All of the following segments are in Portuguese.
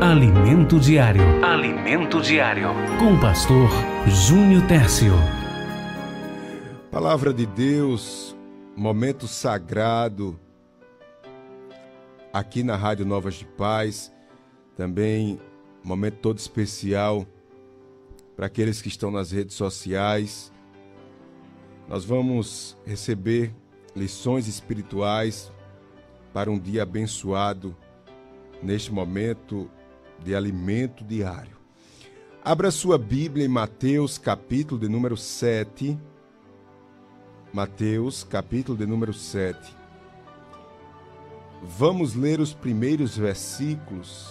Alimento Diário. Alimento Diário. Com o pastor Júnior Tércio. Palavra de Deus, momento sagrado aqui na Rádio Novas de Paz. Também momento todo especial para aqueles que estão nas redes sociais. Nós vamos receber lições espirituais para um dia abençoado neste momento de alimento diário. Abra sua Bíblia em Mateus, capítulo de número 7. Mateus, capítulo de número 7. Vamos ler os primeiros versículos.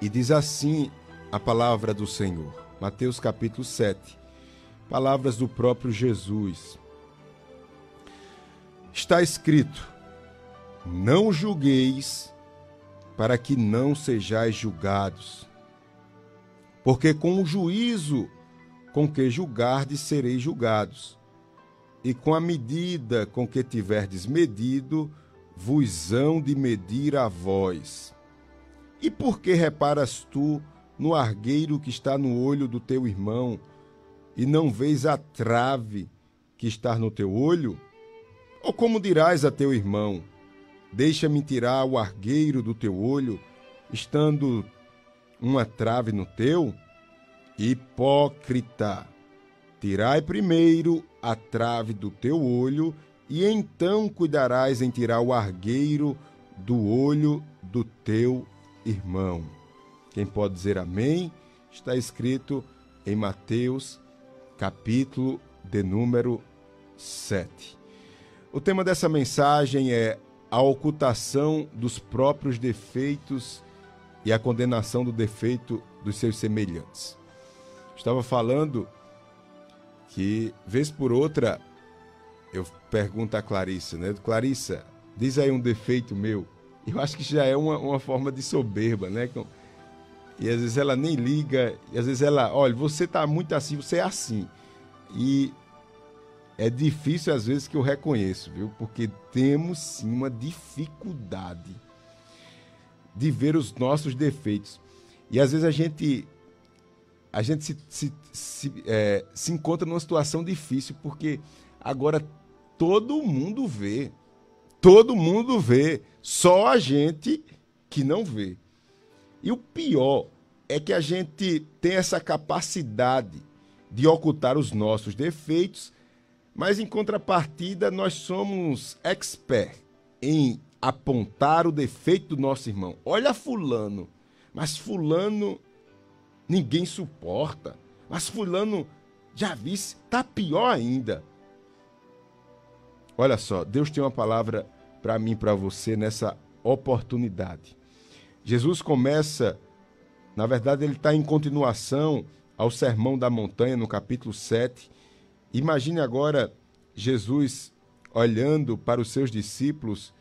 E diz assim a palavra do Senhor. Mateus, capítulo 7. Palavras do próprio Jesus. Está escrito: Não julgueis para que não sejais julgados. Porque com o juízo com que julgardes sereis julgados, e com a medida com que tiverdes medido, vos hão de medir a vós. E por que reparas tu no argueiro que está no olho do teu irmão, e não vês a trave que está no teu olho? Ou como dirás a teu irmão: Deixa-me tirar o argueiro do teu olho, estando uma trave no teu? Hipócrita! Tirai primeiro a trave do teu olho, e então cuidarás em tirar o argueiro do olho do teu irmão. Quem pode dizer amém? Está escrito em Mateus, capítulo de número 7. O tema dessa mensagem é a ocultação dos próprios defeitos e a condenação do defeito dos seus semelhantes. Estava falando que, vez por outra, eu pergunto a Clarissa, né? Clarissa, diz aí um defeito meu. Eu acho que já é uma, uma forma de soberba, né? E às vezes ela nem liga, e às vezes ela, olha, você tá muito assim, você é assim. E é difícil às vezes que eu reconheço, viu? Porque temos sim uma dificuldade de ver os nossos defeitos. E às vezes a gente a gente se, se, se, é, se encontra numa situação difícil porque agora todo mundo vê. Todo mundo vê. Só a gente que não vê. E o pior é que a gente tem essa capacidade de ocultar os nossos defeitos mas em contrapartida, nós somos expert em apontar o defeito do nosso irmão. Olha fulano, mas fulano ninguém suporta. Mas fulano já visse, tá pior ainda. Olha só, Deus tem uma palavra para mim, para você nessa oportunidade. Jesus começa, na verdade, ele está em continuação ao Sermão da Montanha, no capítulo 7, Imagine agora Jesus olhando para os seus discípulos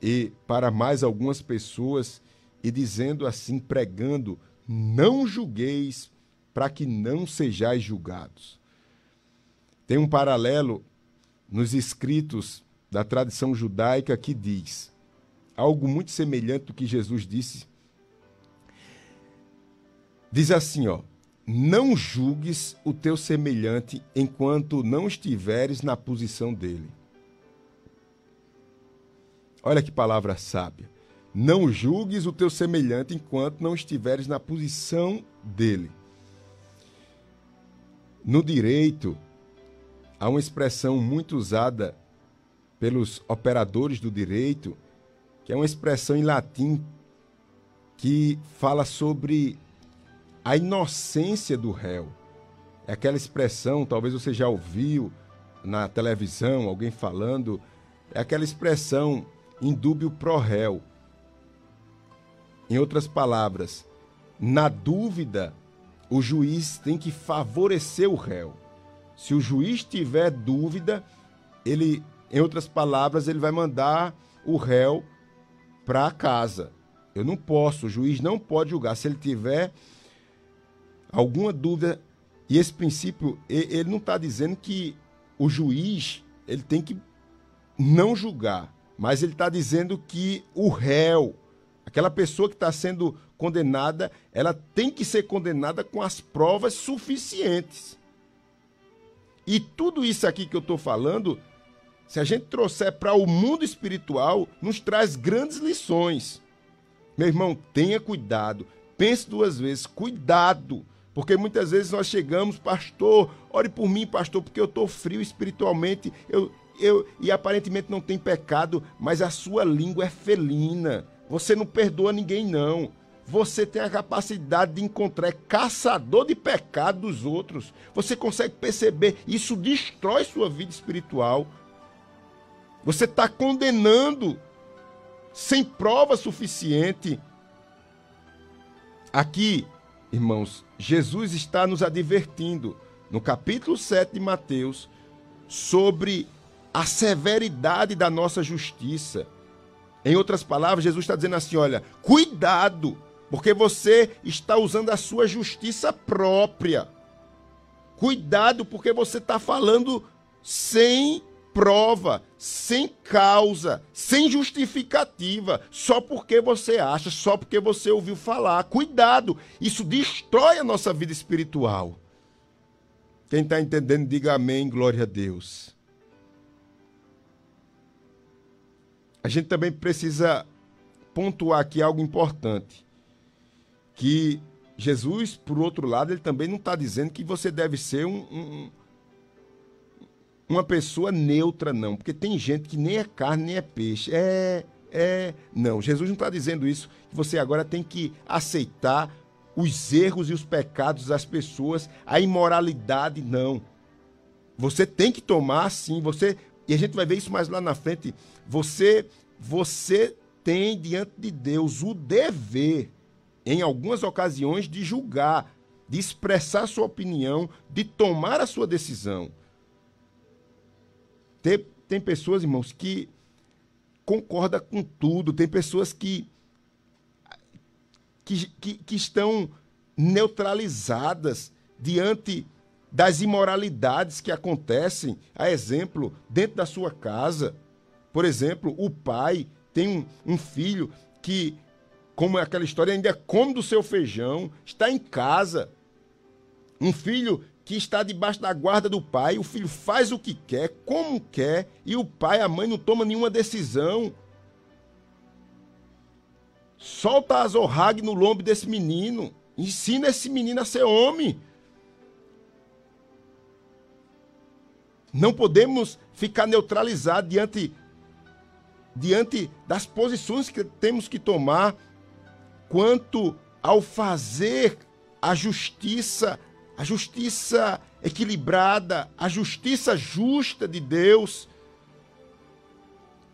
e para mais algumas pessoas e dizendo assim, pregando: Não julgueis para que não sejais julgados. Tem um paralelo nos escritos da tradição judaica que diz algo muito semelhante do que Jesus disse. Diz assim, ó: não julgues o teu semelhante enquanto não estiveres na posição dele. Olha que palavra sábia. Não julgues o teu semelhante enquanto não estiveres na posição dele. No direito, há uma expressão muito usada pelos operadores do direito, que é uma expressão em latim que fala sobre a inocência do réu. É aquela expressão, talvez você já ouviu na televisão, alguém falando, é aquela expressão indúbio pro réu. Em outras palavras, na dúvida, o juiz tem que favorecer o réu. Se o juiz tiver dúvida, ele, em outras palavras, ele vai mandar o réu para casa. Eu não posso, o juiz não pode julgar. Se ele tiver alguma dúvida. E esse princípio, ele não está dizendo que o juiz ele tem que não julgar, mas ele está dizendo que o réu Aquela pessoa que está sendo condenada, ela tem que ser condenada com as provas suficientes. E tudo isso aqui que eu estou falando, se a gente trouxer para o mundo espiritual, nos traz grandes lições. Meu irmão, tenha cuidado, pense duas vezes, cuidado. Porque muitas vezes nós chegamos, pastor, ore por mim, pastor, porque eu estou frio espiritualmente, eu, eu, e aparentemente não tem pecado, mas a sua língua é felina. Você não perdoa ninguém, não. Você tem a capacidade de encontrar é caçador de pecado dos outros. Você consegue perceber, isso destrói sua vida espiritual. Você está condenando sem prova suficiente. Aqui, irmãos, Jesus está nos advertindo no capítulo 7 de Mateus sobre a severidade da nossa justiça. Em outras palavras, Jesus está dizendo assim: olha, cuidado, porque você está usando a sua justiça própria. Cuidado, porque você está falando sem prova, sem causa, sem justificativa, só porque você acha, só porque você ouviu falar. Cuidado, isso destrói a nossa vida espiritual. Quem está entendendo, diga amém, glória a Deus. A gente também precisa pontuar aqui algo importante. Que Jesus, por outro lado, ele também não está dizendo que você deve ser um, um, uma pessoa neutra, não. Porque tem gente que nem é carne, nem é peixe. É, é. Não, Jesus não está dizendo isso. Você agora tem que aceitar os erros e os pecados das pessoas, a imoralidade, não. Você tem que tomar, sim. Você e a gente vai ver isso mais lá na frente. Você, você tem diante de Deus o dever, em algumas ocasiões, de julgar, de expressar sua opinião, de tomar a sua decisão. Tem, tem pessoas, irmãos, que concordam com tudo, tem pessoas que, que, que, que estão neutralizadas diante das imoralidades que acontecem, a exemplo, dentro da sua casa. Por exemplo, o pai tem um, um filho que, como é aquela história, ainda come do seu feijão, está em casa. Um filho que está debaixo da guarda do pai, o filho faz o que quer, como quer, e o pai, a mãe não toma nenhuma decisão. Solta a zorrague no lombo desse menino. Ensina esse menino a ser homem. Não podemos ficar neutralizados diante, diante das posições que temos que tomar quanto ao fazer a justiça, a justiça equilibrada, a justiça justa de Deus.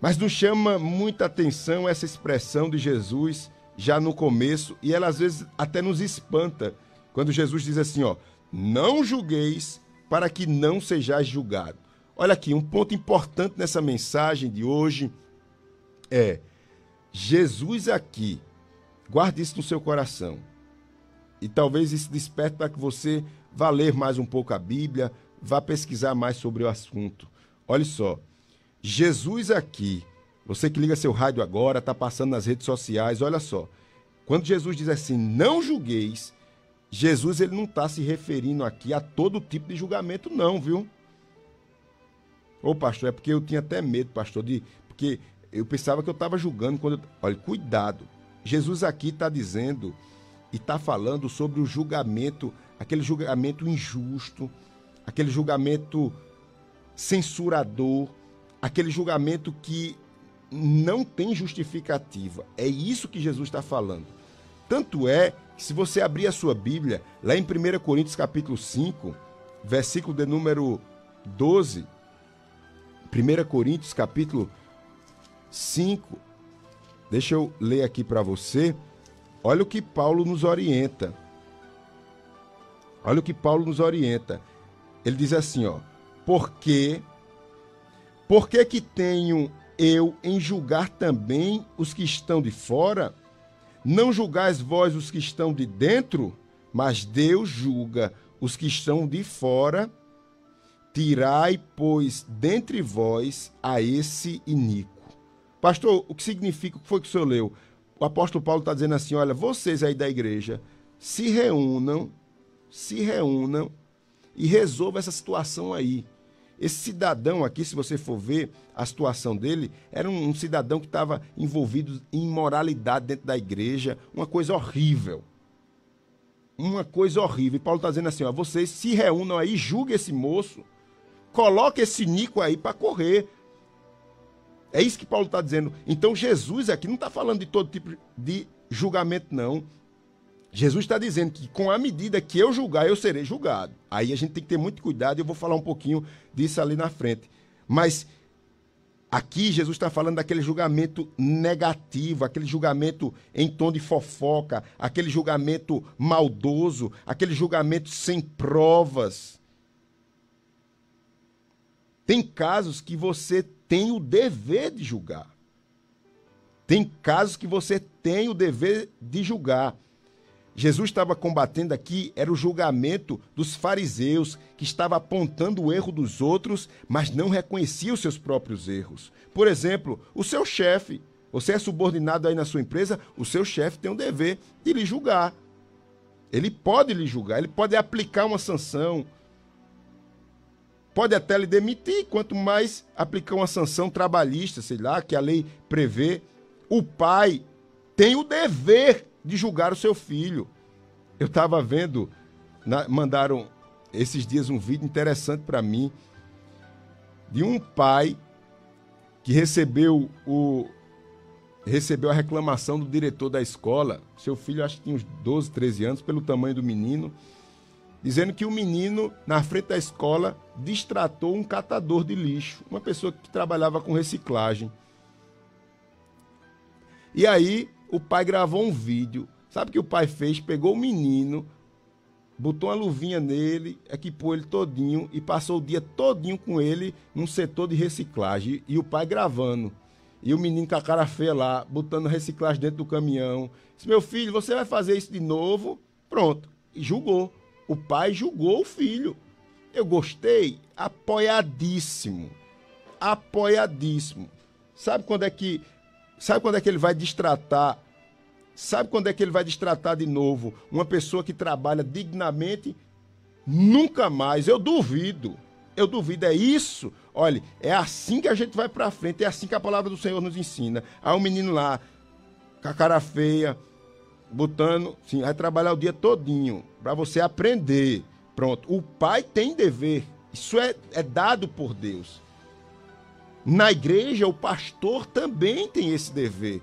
Mas nos chama muita atenção essa expressão de Jesus já no começo, e ela às vezes até nos espanta, quando Jesus diz assim, ó: "Não julgueis para que não sejais julgado. Olha aqui, um ponto importante nessa mensagem de hoje é Jesus aqui. Guarde isso no seu coração. E talvez isso desperte para que você vá ler mais um pouco a Bíblia, vá pesquisar mais sobre o assunto. Olha só, Jesus aqui, você que liga seu rádio agora, está passando nas redes sociais, olha só. Quando Jesus diz assim, não julgueis, Jesus ele não está se referindo aqui a todo tipo de julgamento, não, viu? Ô pastor, é porque eu tinha até medo, pastor, de. Porque eu pensava que eu estava julgando quando. Olha, cuidado. Jesus aqui está dizendo e está falando sobre o julgamento, aquele julgamento injusto, aquele julgamento censurador, aquele julgamento que não tem justificativa. É isso que Jesus está falando. Tanto é que se você abrir a sua Bíblia, lá em 1 Coríntios capítulo 5, versículo de número 12, 1 Coríntios capítulo 5, deixa eu ler aqui para você, olha o que Paulo nos orienta. Olha o que Paulo nos orienta. Ele diz assim, ó, porque, porque que tenho eu em julgar também os que estão de fora? Não julgais vós os que estão de dentro, mas Deus julga os que estão de fora. Tirai, pois, dentre vós a esse iníquo. Pastor, o que significa? O que foi que o senhor leu? O apóstolo Paulo está dizendo assim: olha, vocês aí da igreja se reúnam, se reúnam e resolvam essa situação aí. Esse cidadão aqui, se você for ver a situação dele, era um, um cidadão que estava envolvido em imoralidade dentro da igreja, uma coisa horrível. Uma coisa horrível. E Paulo está dizendo assim: ó, vocês se reúnam aí, julguem esse moço, coloque esse Nico aí para correr. É isso que Paulo está dizendo. Então Jesus aqui não está falando de todo tipo de julgamento, não. Jesus está dizendo que com a medida que eu julgar, eu serei julgado. Aí a gente tem que ter muito cuidado e eu vou falar um pouquinho disso ali na frente. Mas aqui Jesus está falando daquele julgamento negativo, aquele julgamento em tom de fofoca, aquele julgamento maldoso, aquele julgamento sem provas. Tem casos que você tem o dever de julgar. Tem casos que você tem o dever de julgar. Jesus estava combatendo aqui era o julgamento dos fariseus, que estava apontando o erro dos outros, mas não reconhecia os seus próprios erros. Por exemplo, o seu chefe, você é subordinado aí na sua empresa, o seu chefe tem o dever de lhe julgar. Ele pode lhe julgar, ele pode aplicar uma sanção, pode até lhe demitir, quanto mais aplicar uma sanção trabalhista, sei lá, que a lei prevê. O pai tem o dever de julgar o seu filho. Eu estava vendo, na, mandaram esses dias um vídeo interessante para mim de um pai que recebeu o recebeu a reclamação do diretor da escola. Seu filho acho que tinha uns 12, 13 anos, pelo tamanho do menino, dizendo que o menino na frente da escola distratou um catador de lixo, uma pessoa que trabalhava com reciclagem. E aí o pai gravou um vídeo. Sabe o que o pai fez? Pegou o menino, botou uma luvinha nele, equipou ele todinho e passou o dia todinho com ele num setor de reciclagem. E o pai gravando. E o menino com a cara feia lá, botando reciclagem dentro do caminhão. Disse, meu filho, você vai fazer isso de novo? Pronto. E julgou. O pai julgou o filho. Eu gostei, apoiadíssimo. Apoiadíssimo. Sabe quando é que Sabe quando é que ele vai destratar? Sabe quando é que ele vai destratar de novo uma pessoa que trabalha dignamente? Nunca mais, eu duvido. Eu duvido, é isso. Olha, é assim que a gente vai para frente, é assim que a palavra do Senhor nos ensina. Há um menino lá, com a cara feia, botando, sim, vai trabalhar o dia todinho para você aprender. Pronto, o pai tem dever. Isso é, é dado por Deus. Na igreja, o pastor também tem esse dever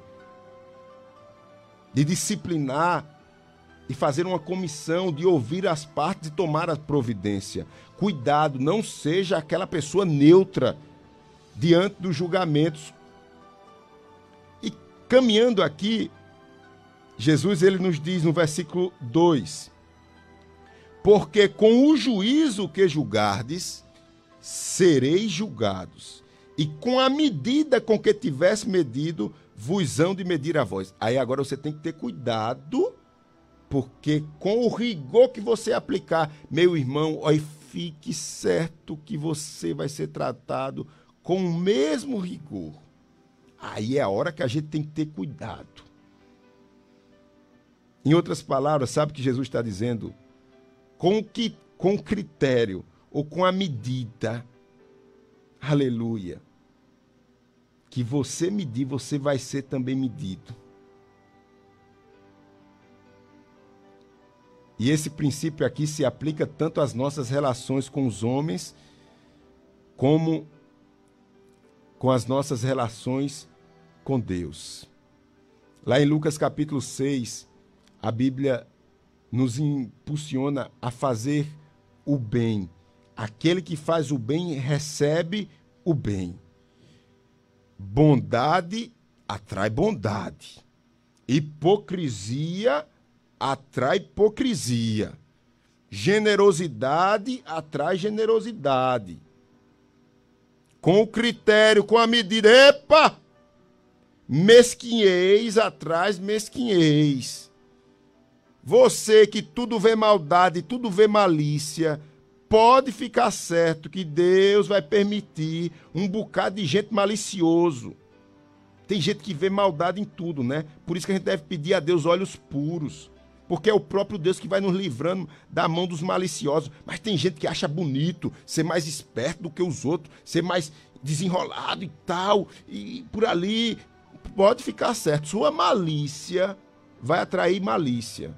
de disciplinar e fazer uma comissão, de ouvir as partes e tomar a providência. Cuidado, não seja aquela pessoa neutra diante dos julgamentos. E caminhando aqui, Jesus ele nos diz no versículo 2: Porque com o juízo que julgardes, sereis julgados e com a medida com que tivesse medido, vos hão de medir a voz. Aí agora você tem que ter cuidado, porque com o rigor que você aplicar, meu irmão, ó, fique certo que você vai ser tratado com o mesmo rigor. Aí é a hora que a gente tem que ter cuidado. Em outras palavras, sabe o que Jesus está dizendo? Com que com critério ou com a medida, aleluia, que você medir, você vai ser também medido. E esse princípio aqui se aplica tanto às nossas relações com os homens, como com as nossas relações com Deus. Lá em Lucas capítulo 6, a Bíblia nos impulsiona a fazer o bem. Aquele que faz o bem recebe o bem. Bondade atrai bondade. Hipocrisia atrai hipocrisia. Generosidade atrai generosidade. Com o critério, com a medida, epa! Mesquinhez atrás mesquinhez. Você que tudo vê maldade, tudo vê malícia, pode ficar certo que Deus vai permitir um bocado de gente malicioso. Tem gente que vê maldade em tudo, né? Por isso que a gente deve pedir a Deus olhos puros. Porque é o próprio Deus que vai nos livrando da mão dos maliciosos. Mas tem gente que acha bonito ser mais esperto do que os outros, ser mais desenrolado e tal, e por ali. Pode ficar certo. Sua malícia vai atrair malícia.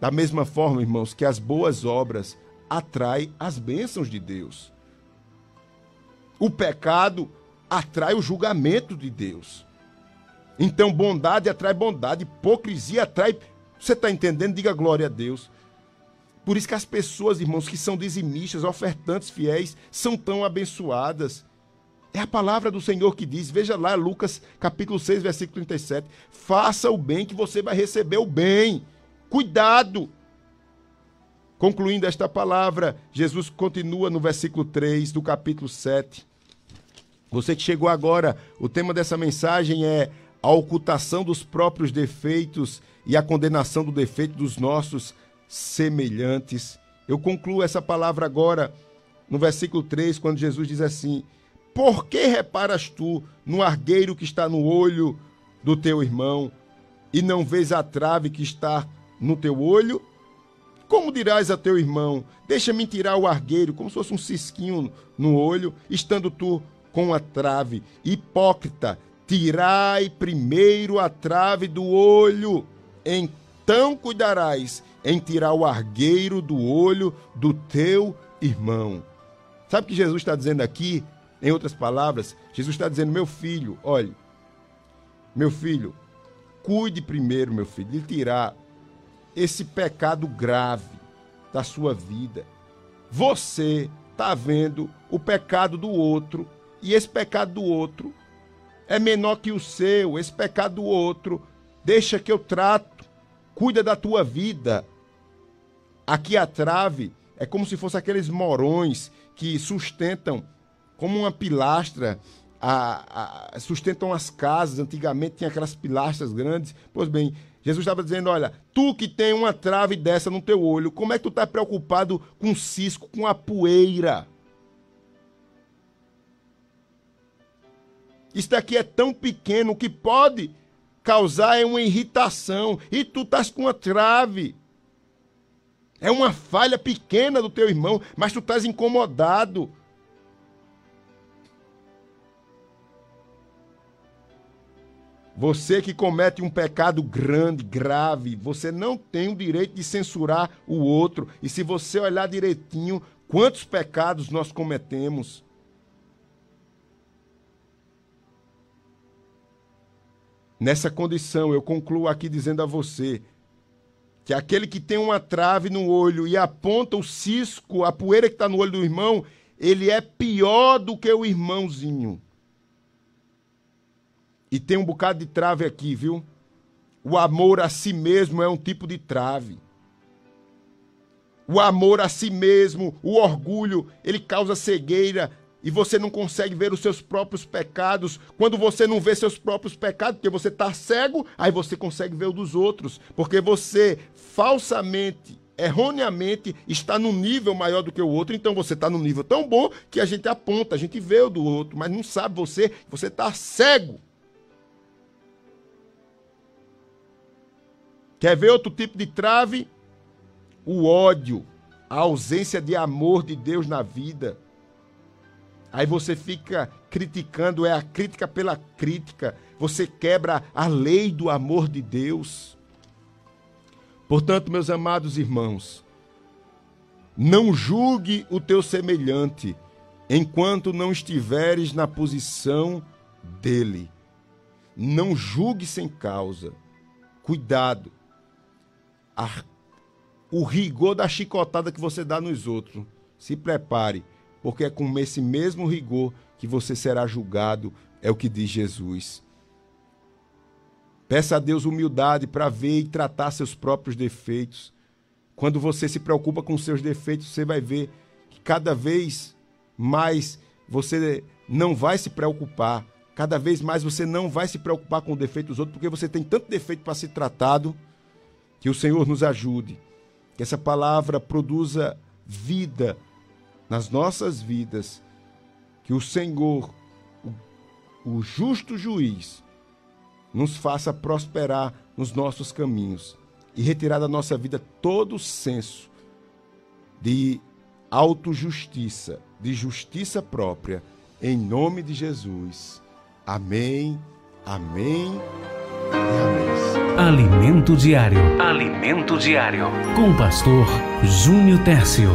Da mesma forma, irmãos, que as boas obras atraem as bênçãos de Deus. O pecado atrai o julgamento de Deus. Então, bondade atrai bondade, hipocrisia atrai. Você está entendendo? Diga glória a Deus. Por isso que as pessoas, irmãos, que são dizimistas, ofertantes fiéis, são tão abençoadas. É a palavra do Senhor que diz, veja lá, Lucas capítulo 6, versículo 37. Faça o bem que você vai receber o bem. Cuidado! Concluindo esta palavra, Jesus continua no versículo 3 do capítulo 7. Você que chegou agora, o tema dessa mensagem é a ocultação dos próprios defeitos e a condenação do defeito dos nossos semelhantes. Eu concluo essa palavra agora no versículo 3, quando Jesus diz assim: Por que reparas tu no argueiro que está no olho do teu irmão e não vês a trave que está no teu olho? Como dirás a teu irmão: Deixa-me tirar o argueiro, como se fosse um cisquinho no olho, estando tu com a trave. Hipócrita, tirai primeiro a trave do olho, então cuidarás em tirar o argueiro do olho do teu irmão. Sabe o que Jesus está dizendo aqui? Em outras palavras, Jesus está dizendo: meu filho, olhe, meu filho, cuide primeiro, meu filho, de tirar esse pecado grave da sua vida. Você está vendo o pecado do outro e esse pecado do outro é menor que o seu, esse pecado do outro, deixa que eu trato, cuida da tua vida. Aqui a trave é como se fosse aqueles morões que sustentam, como uma pilastra, a, a, sustentam as casas. Antigamente tinha aquelas pilastras grandes. Pois bem, Jesus estava dizendo: olha, tu que tem uma trave dessa no teu olho, como é que tu está preocupado com cisco, com a poeira? Isso daqui é tão pequeno que pode causar uma irritação. E tu estás com uma trave. É uma falha pequena do teu irmão, mas tu estás incomodado. Você que comete um pecado grande, grave, você não tem o direito de censurar o outro. E se você olhar direitinho, quantos pecados nós cometemos? Nessa condição, eu concluo aqui dizendo a você que aquele que tem uma trave no olho e aponta o cisco, a poeira que está no olho do irmão, ele é pior do que o irmãozinho. E tem um bocado de trave aqui, viu? O amor a si mesmo é um tipo de trave. O amor a si mesmo, o orgulho, ele causa cegueira, e você não consegue ver os seus próprios pecados, quando você não vê seus próprios pecados, porque você está cego, aí você consegue ver o dos outros, porque você falsamente, erroneamente, está num nível maior do que o outro, então você está num nível tão bom que a gente aponta, a gente vê o do outro, mas não sabe você, você está cego. Quer ver outro tipo de trave? O ódio, a ausência de amor de Deus na vida. Aí você fica criticando, é a crítica pela crítica. Você quebra a lei do amor de Deus. Portanto, meus amados irmãos, não julgue o teu semelhante enquanto não estiveres na posição dele. Não julgue sem causa. Cuidado. A, o rigor da chicotada que você dá nos outros. Se prepare porque é com esse mesmo rigor que você será julgado, é o que diz Jesus. Peça a Deus humildade para ver e tratar seus próprios defeitos. Quando você se preocupa com seus defeitos, você vai ver que cada vez mais você não vai se preocupar. Cada vez mais você não vai se preocupar com o defeito dos outros, porque você tem tanto defeito para ser tratado. Que o Senhor nos ajude. Que essa palavra produza vida nas nossas vidas, que o Senhor, o justo juiz, nos faça prosperar nos nossos caminhos e retirar da nossa vida todo o senso de autojustiça, de justiça própria, em nome de Jesus. Amém, amém e amém. Alimento diário. Alimento diário. Com o pastor Júnior Tércio.